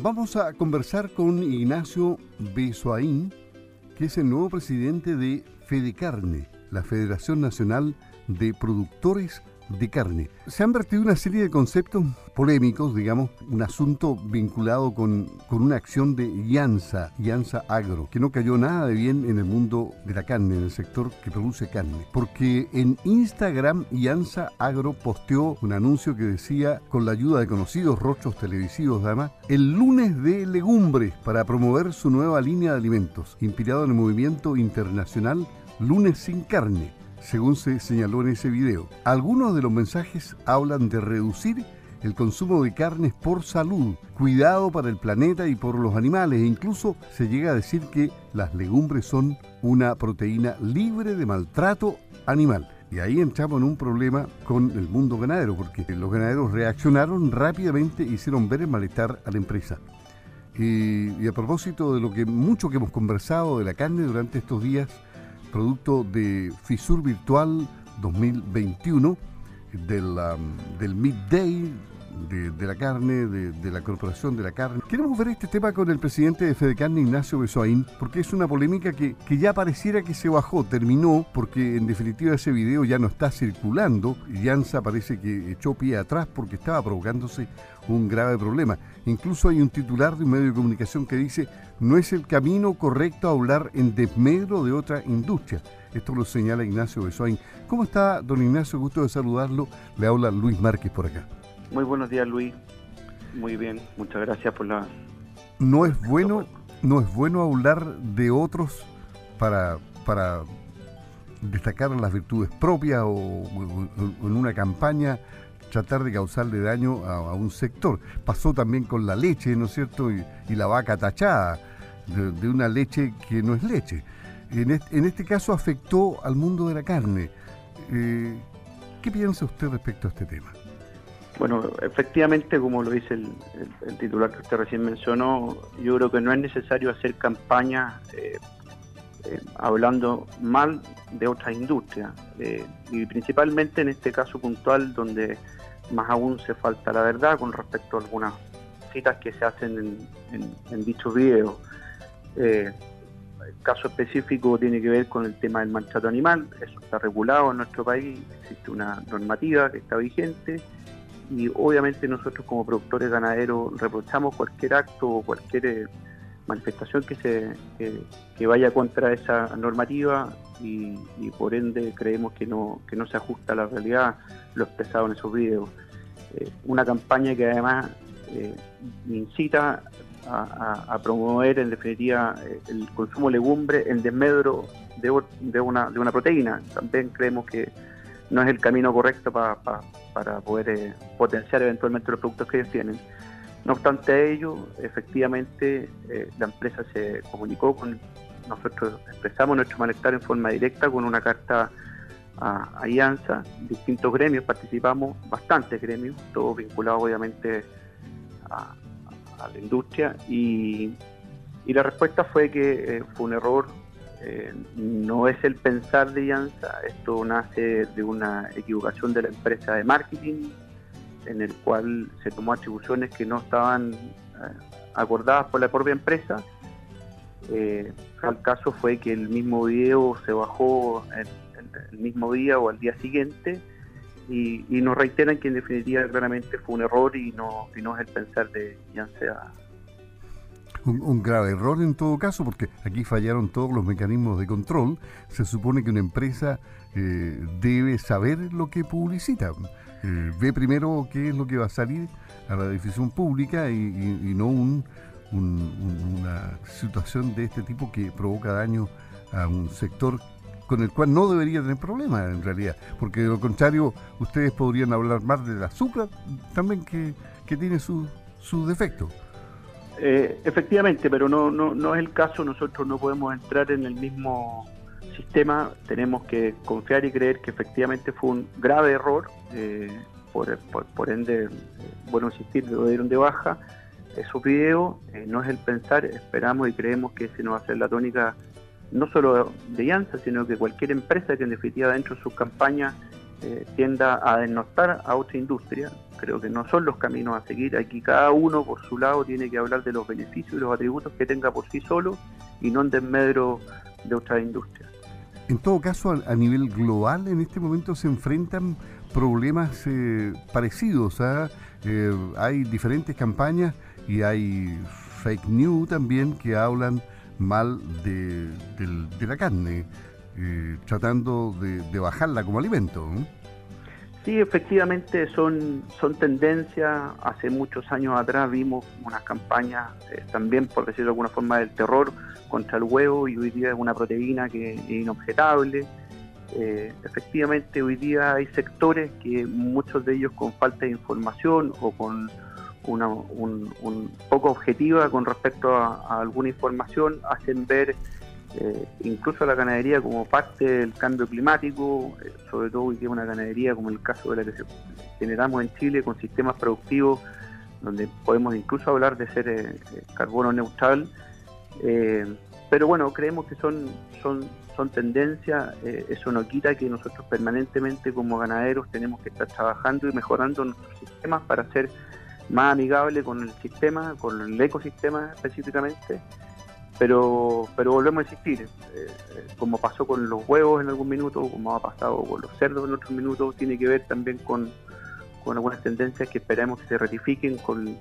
Vamos a conversar con Ignacio Besoaín, que es el nuevo presidente de Fede Carne, la Federación Nacional de Productores de carne. Se han vertido una serie de conceptos polémicos, digamos, un asunto vinculado con, con una acción de Yansa, Yansa Agro, que no cayó nada de bien en el mundo de la carne, en el sector que produce carne. Porque en Instagram Yansa Agro posteó un anuncio que decía, con la ayuda de conocidos rostros televisivos, además, el lunes de legumbres para promover su nueva línea de alimentos, inspirado en el movimiento internacional Lunes sin carne según se señaló en ese video. Algunos de los mensajes hablan de reducir el consumo de carnes por salud, cuidado para el planeta y por los animales incluso se llega a decir que las legumbres son una proteína libre de maltrato animal. Y ahí entramos en un problema con el mundo ganadero, porque los ganaderos reaccionaron rápidamente e hicieron ver el malestar a la empresa. Y, y a propósito de lo que mucho que hemos conversado de la carne durante estos días, producto de Fisur Virtual 2021, del, um, del Midday de, la carne, de, la Corporación de la Carne. Queremos ver este tema con el presidente de Fedecarne, Ignacio Besoaín, porque es una polémica que, que ya pareciera que se bajó, terminó, porque en definitiva ese video ya no está circulando y Jansa parece que echó pie atrás porque estaba provocándose un grave problema. Incluso hay un titular de un medio de comunicación que dice, no es el camino correcto hablar en desmedro de otra industria. Esto lo señala Ignacio Besoain. ¿Cómo está, don Ignacio? Gusto de saludarlo. Le habla Luis Márquez por acá. Muy buenos días, Luis. Muy bien, muchas gracias por la... No es bueno, no es bueno hablar de otros para, para destacar las virtudes propias o, en una campaña tratar de causarle daño a, un sector. Pasó también con la leche, ¿no es cierto? Y, la vaca tachada, de, una leche que no es leche. En este, caso afectó al mundo de la carne. Eh, ¿Qué piensa usted respecto a este tema? Bueno, efectivamente, como lo dice el, titular que usted recién mencionó, yo creo que no es necesario hacer campaña eh, eh, hablando mal de otras industrias, y principalmente en este caso puntual donde más aún se falta la verdad con respecto a algunas citas que se hacen en, en, dichos videos. Eh, el caso específico tiene que ver con el tema del maltrato animal, eso está regulado en nuestro país, existe una normativa que está vigente y obviamente nosotros como productores ganaderos reprochamos cualquier acto o cualquier eh, manifestación que se que, vaya contra esa normativa y, por ende creemos que no, que no se ajusta a la realidad lo expresado en esos videos. Eh, una campaña que además eh, incita a, promover en definitiva el consumo de legumbre en desmedro de, de, una, de una proteína. También creemos que no es el camino correcto para poder potenciar eventualmente los productos que ellos tienen. No obstante ello, efectivamente la empresa se comunicó con nosotros expresamos nuestro malestar en forma directa con una carta a Alianza, distintos gremios, participamos, bastantes gremios, todos vinculados obviamente a, la industria y, la respuesta fue que eh, fue un error, eh, no es el pensar de Alianza, esto nace de una equivocación de la empresa de marketing en el cual se tomó atribuciones que no estaban eh, acordadas por la propia empresa. el caso fue que el mismo video se bajó el mismo día o al día siguiente y, nos reiteran que en definitiva claramente fue un error y no, y no es el pensar de ya un, grave error en todo caso, porque aquí fallaron todos los mecanismos de control. Se supone que una empresa eh, debe saber lo que publicita. Eh, ve primero qué es lo que va a salir a la difusión pública y, no un, una situación de este tipo que provoca daño a un sector con el cual no debería tener problemas en realidad, porque de lo contrario ustedes podrían hablar más del azúcar también que, tiene sus su defectos. Eh, efectivamente, pero no, no, no es el caso, nosotros no podemos entrar en el mismo sistema, tenemos que confiar y creer que efectivamente fue un grave error, eh, por, por, ende, eh, bueno, insistir, lo dieron de baja, esos videos, no es el pensar, esperamos y creemos que ese no va a ser la tónica no solo de Llanza, sino que cualquier empresa que en definitiva dentro de sus campañas eh, tienda a denostar a otra industria, creo que no son los caminos a seguir. Aquí cada uno por su lado tiene que hablar de los beneficios y los atributos que tenga por sí solo y no en desmedro de otras industrias. En todo caso, a, nivel global, en este momento se enfrentan problemas eh, parecidos. ¿ah? Eh, hay diferentes campañas y hay fake news también que hablan mal de, la carne, eh, tratando de, bajarla como alimento. Sí, efectivamente son, son tendencias. Hace muchos años atrás vimos una campaña eh, también, por decirlo de alguna forma, del terror contra el huevo y hoy día es una proteína que es inobjetable. Eh, efectivamente, hoy día hay sectores que muchos de ellos con falta de información o con una un, poco objetiva con respecto a, alguna información hacen ver eh, incluso la ganadería como parte del cambio climático, eh, sobre todo hoy día una ganadería como el caso de la que generamos en Chile con sistemas productivos donde podemos incluso hablar de ser carbono neutral. pero bueno, creemos que son, son son tendencias, eh, eso no quita que nosotros permanentemente como ganaderos tenemos que estar trabajando y mejorando nuestros sistemas para ser más amigable con el sistema, con el ecosistema específicamente, pero, pero volvemos a insistir, eh, como pasó con los huevos en algún minuto, como ha pasado con los cerdos en otros minutos, tiene que ver también con, con algunas tendencias que esperamos que se ratifiquen con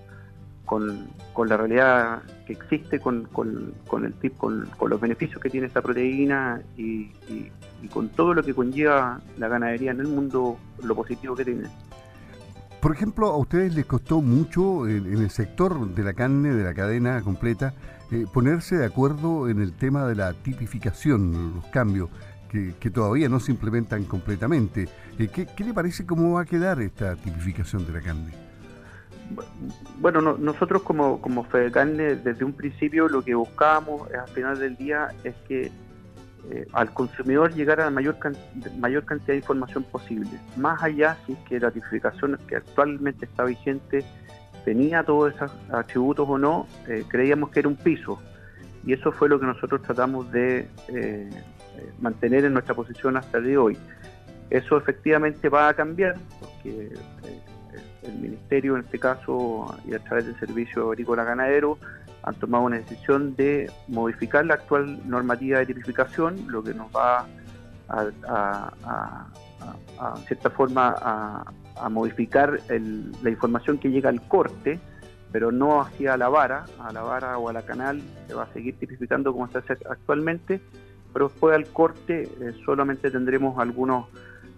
con, con, la realidad que existe, con, con, con el tip, con, los beneficios que tiene esta proteína y, con todo lo que conlleva la ganadería en el mundo, lo positivo que tiene. Por ejemplo, a ustedes les costó mucho en, el sector de la carne, de la cadena completa, eh, ponerse de acuerdo en el tema de la tipificación, los cambios. Que, que todavía no se implementan completamente. Eh, ¿qué, ¿Qué le parece cómo va a quedar esta tipificación de la carne? bueno, nosotros como, como Fedecarne desde un principio lo que buscábamos al final del día es que eh, al consumidor llegara la mayor, mayor cantidad de información posible. Más allá si que la tipificación que actualmente está vigente tenía todos esos atributos o no, eh, creíamos que era un piso. Y eso fue lo que nosotros tratamos de eh, mantener en nuestra posición hasta el día de hoy. Eso efectivamente va a cambiar, porque el Ministerio, en este caso, y a través del Servicio Agrícola Ganadero, han tomado una decisión de modificar la actual normativa de tipificación, lo que nos va a, cierta forma, a, modificar la información que llega al corte, pero no hacia la vara, a la vara o a la canal, se va a seguir tipificando como se hace actualmente, pero después al corte eh, solamente tendremos algunos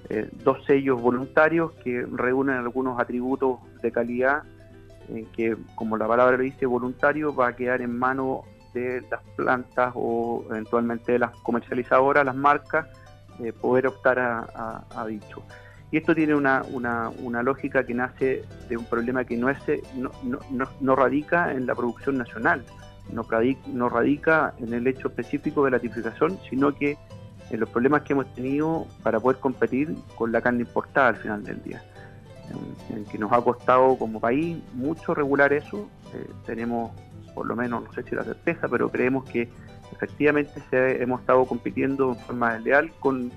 eh, dos sellos voluntarios que reúnen algunos atributos de calidad eh, que, como la palabra lo dice, voluntario, va a quedar en manos de las plantas o eventualmente de las comercializadoras, las marcas, poder optar a, dicho. Y esto tiene una, una, lógica que nace de un problema que no, es, no, no, no radica en la producción nacional, no radica, no radica en el hecho específico de la tipificación, sino que en los problemas que hemos tenido para poder competir con la carne importada al final del día. En, que nos ha costado como país mucho regular eso. Eh, tenemos, por lo menos, no sé si la certeza, pero creemos que efectivamente hemos estado compitiendo en forma desleal con,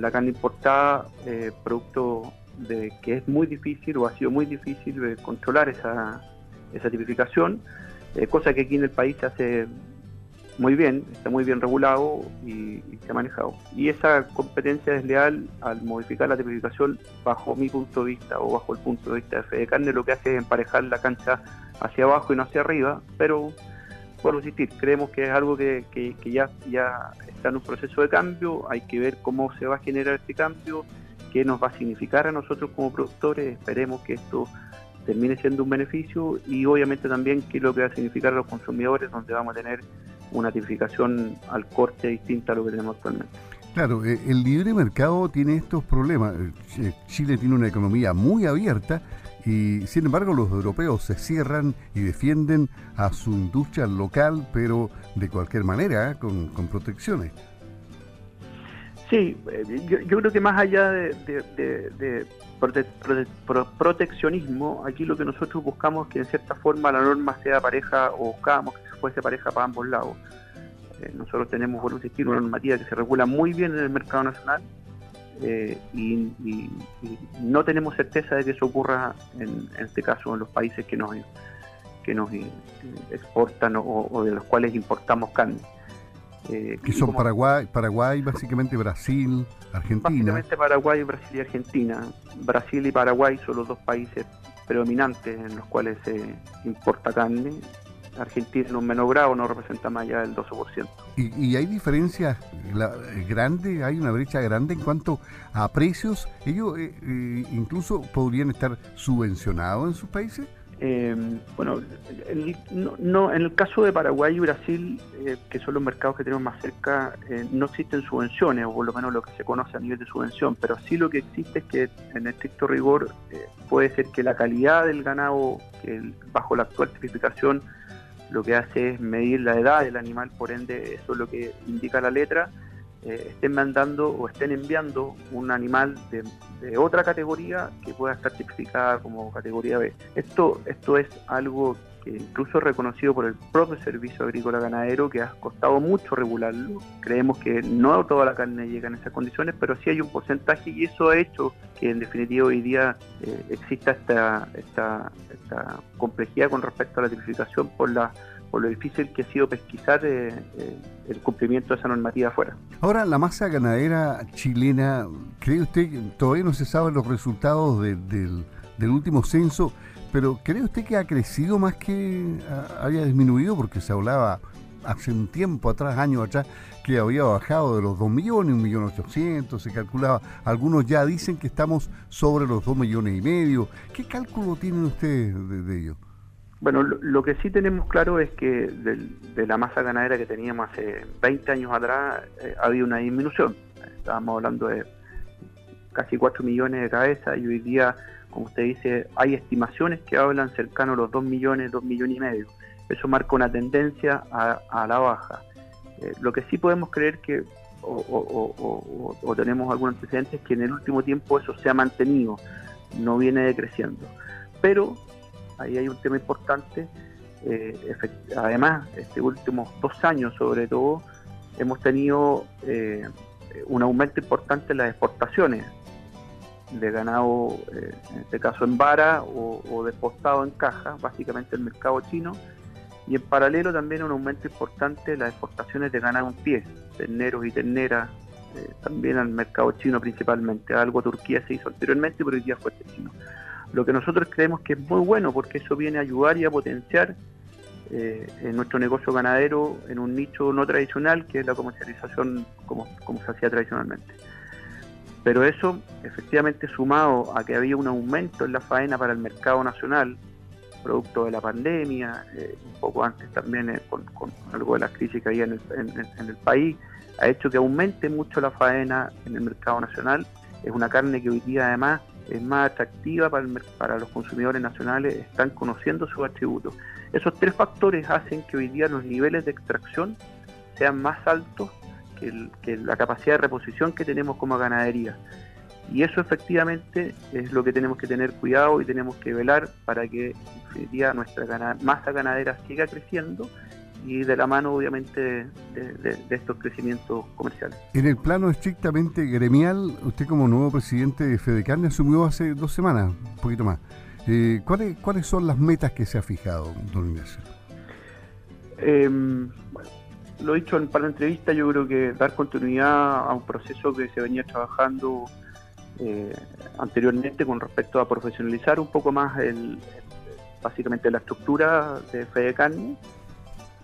la carne importada, eh, producto de que es muy difícil o ha sido muy difícil controlar esa, esa tipificación, eh, cosa que aquí en el país se hace muy bien, está muy bien regulado y, se ha manejado. Y esa competencia desleal, al modificar la tipificación, bajo mi punto de vista o bajo el punto de vista de Fede Carne, lo que hace es emparejar la cancha hacia abajo y no hacia arriba, pero por insistir, creemos que es algo que, que, ya, ya está en un proceso de cambio, hay que ver cómo se va a generar este cambio, qué nos va a significar a nosotros como productores, esperemos que esto termine siendo un beneficio y obviamente también qué es lo que va a significar a los consumidores, donde vamos a tener una tipificación al corte distinta a lo que tenemos actualmente. Claro, eh, el libre mercado tiene estos problemas. Eh, Chile tiene una economía muy abierta y sin embargo los europeos se cierran y defienden a su industria local, pero de cualquier manera, con, protecciones. Sí, eh, yo, creo que más allá de, proteccionismo, aquí lo que nosotros buscamos es que en cierta forma la norma sea pareja o buscábamos que fuese pareja para ambos lados. Eh, nosotros tenemos, por insistir, una normativa que se regula muy bien en el mercado nacional, eh, y, no tenemos certeza de que eso ocurra en, este caso en los países que nos, que nos eh, exportan o, de los cuales importamos carne. Eh, que son Paraguay, Paraguay, básicamente Brasil, Argentina. Básicamente Paraguay, Brasil y Argentina. Brasil y Paraguay son los dos países predominantes en los cuales se importa carne Argentina en un menor grado no representa más allá del 12%. ¿Y, y hay diferencias grandes, hay una brecha grande en cuanto a precios? ¿Ellos eh, eh, incluso podrían estar subvencionados en sus países? Eh, bueno, no, en el caso de Paraguay y Brasil, que son los mercados que tenemos más cerca, no existen subvenciones, o por lo menos lo que se conoce a nivel de subvención, pero sí lo que existe es que en estricto rigor puede ser que la calidad del ganado, que bajo la actual tipificación, lo que hace es medir la edad del animal, por ende eso es lo que indica la letra, eh, estén mandando o estén enviando un animal de, otra categoría que pueda estar tipificada como categoría B. Esto, esto es algo incluso es reconocido por el propio Servicio Agrícola Ganadero, que ha costado mucho regularlo. Creemos que no toda la carne llega en esas condiciones, pero sí hay un porcentaje y eso ha hecho que en definitiva hoy día eh, exista esta, esta, esta complejidad con respecto a la tipificación por la por lo difícil que ha sido pesquisar eh, eh, el cumplimiento de esa normativa afuera. Ahora, la masa ganadera chilena, ¿cree usted que todavía no se saben los resultados del, del último censo? Pero ¿cree usted que ha crecido más que haya disminuido? Porque se hablaba hace un tiempo atrás, años atrás, que había bajado de los 2 millones, 1 millón 800, se calculaba. Algunos ya dicen que estamos sobre los 2 millones y medio. ¿Qué cálculo tienen ustedes de, ello? Bueno, lo, que sí tenemos claro es que de, la masa ganadera que teníamos hace 20 años atrás eh, ha habido una disminución. Estábamos hablando de casi 4 millones de cabezas y hoy día como usted dice, hay estimaciones que hablan cercano a los 2 millones, 2 millones y medio. Eso marca una tendencia a, la baja. Eh, lo que sí podemos creer que, o, tenemos algún antecedente, es que en el último tiempo eso se ha mantenido, no viene decreciendo. Pero ahí hay un tema importante. Eh, además, estos últimos dos años sobre todo, hemos tenido eh, un aumento importante en las exportaciones de ganado, eh, en este caso en vara o, o despostado en caja, básicamente el mercado chino, y en paralelo también un aumento importante en las exportaciones de ganado en pie, terneros y terneras, eh, también al mercado chino principalmente. Algo Turquía se hizo anteriormente, pero hoy día fue este chino. Lo que nosotros creemos que es muy bueno porque eso viene a ayudar y a potenciar eh, en nuestro negocio ganadero en un nicho no tradicional que es la comercialización como, como se hacía tradicionalmente. Pero eso, efectivamente, sumado a que había un aumento en la faena para el mercado nacional, producto de la pandemia, eh, un poco antes también eh, con, algo de la crisis que había en el, país, ha hecho que aumente mucho la faena en el mercado nacional. Es una carne que hoy día además es más atractiva para, para los consumidores nacionales, están conociendo sus atributos. Esos tres factores hacen que hoy día los niveles de extracción sean más altos que, la capacidad de reposición que tenemos como ganadería. Y eso efectivamente es lo que tenemos que tener cuidado y tenemos que velar para que en nuestra masa ganadera siga creciendo y de la mano obviamente de, estos crecimientos comerciales. En el plano estrictamente gremial, usted como nuevo presidente de Fedecarne asumió hace dos semanas, un poquito más. Eh, ¿cuáles, ¿Cuáles son las metas que se ha fijado, don Ignacio? Eh, lo he dicho en par de entrevistas, yo creo que dar continuidad a un proceso que se venía trabajando eh, anteriormente con respecto a profesionalizar un poco más básicamente la estructura de Fede Carne.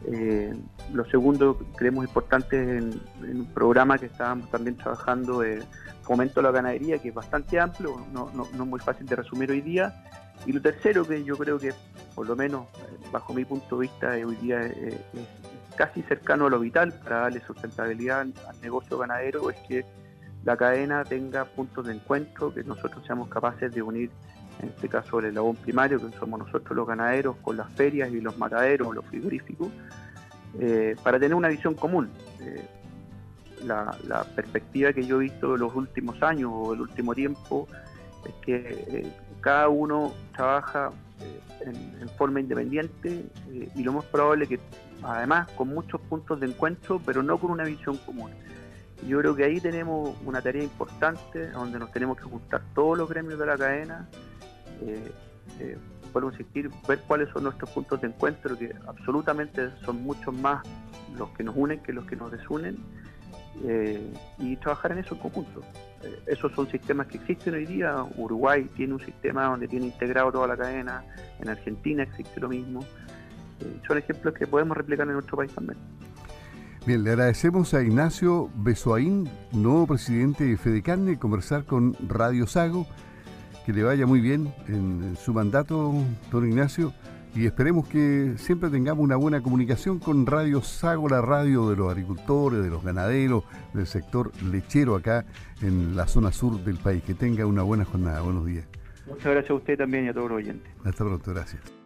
Eh, lo segundo creemos importante en, un programa que estábamos también trabajando de fomento a la ganadería, que es bastante amplio, no, no, muy fácil de resumir hoy día. Y lo tercero, que yo creo que, por lo menos eh, bajo mi punto de vista, hoy día es casi cercano a lo vital para darle sustentabilidad al negocio ganadero es que la cadena tenga puntos de encuentro, que nosotros seamos capaces de unir, en este caso el eslabón primario, que somos nosotros los ganaderos, con las ferias y los mataderos, los frigoríficos, eh, para tener una visión común. Eh, la, perspectiva que yo he visto de los últimos años o del último tiempo es que eh, cada uno trabaja en, forma independiente y lo más probable que además con muchos puntos de encuentro, pero no con una visión común. Yo creo que ahí tenemos una tarea importante donde nos tenemos que juntar todos los gremios de la cadena, eh, eh, ver cuáles son nuestros puntos de encuentro, que absolutamente son muchos más los que nos unen que los que nos desunen, eh, y trabajar en eso en conjunto. Eh, esos son sistemas que existen hoy día. Uruguay tiene un sistema donde tiene integrado toda la cadena, en Argentina existe lo mismo. son ejemplos que podemos replicar en nuestro país también. Bien, le agradecemos a Ignacio Besoaín, nuevo presidente de Fedecarne, conversar con Radio Sago. Que le vaya muy bien en, su mandato, don Ignacio, y esperemos que siempre tengamos una buena comunicación con Radio Sago, la radio de los agricultores, de los ganaderos, del sector lechero acá en la zona sur del país. Que tenga una buena jornada. Buenos días. Muchas gracias a usted también y a todos los oyentes. Hasta pronto, gracias.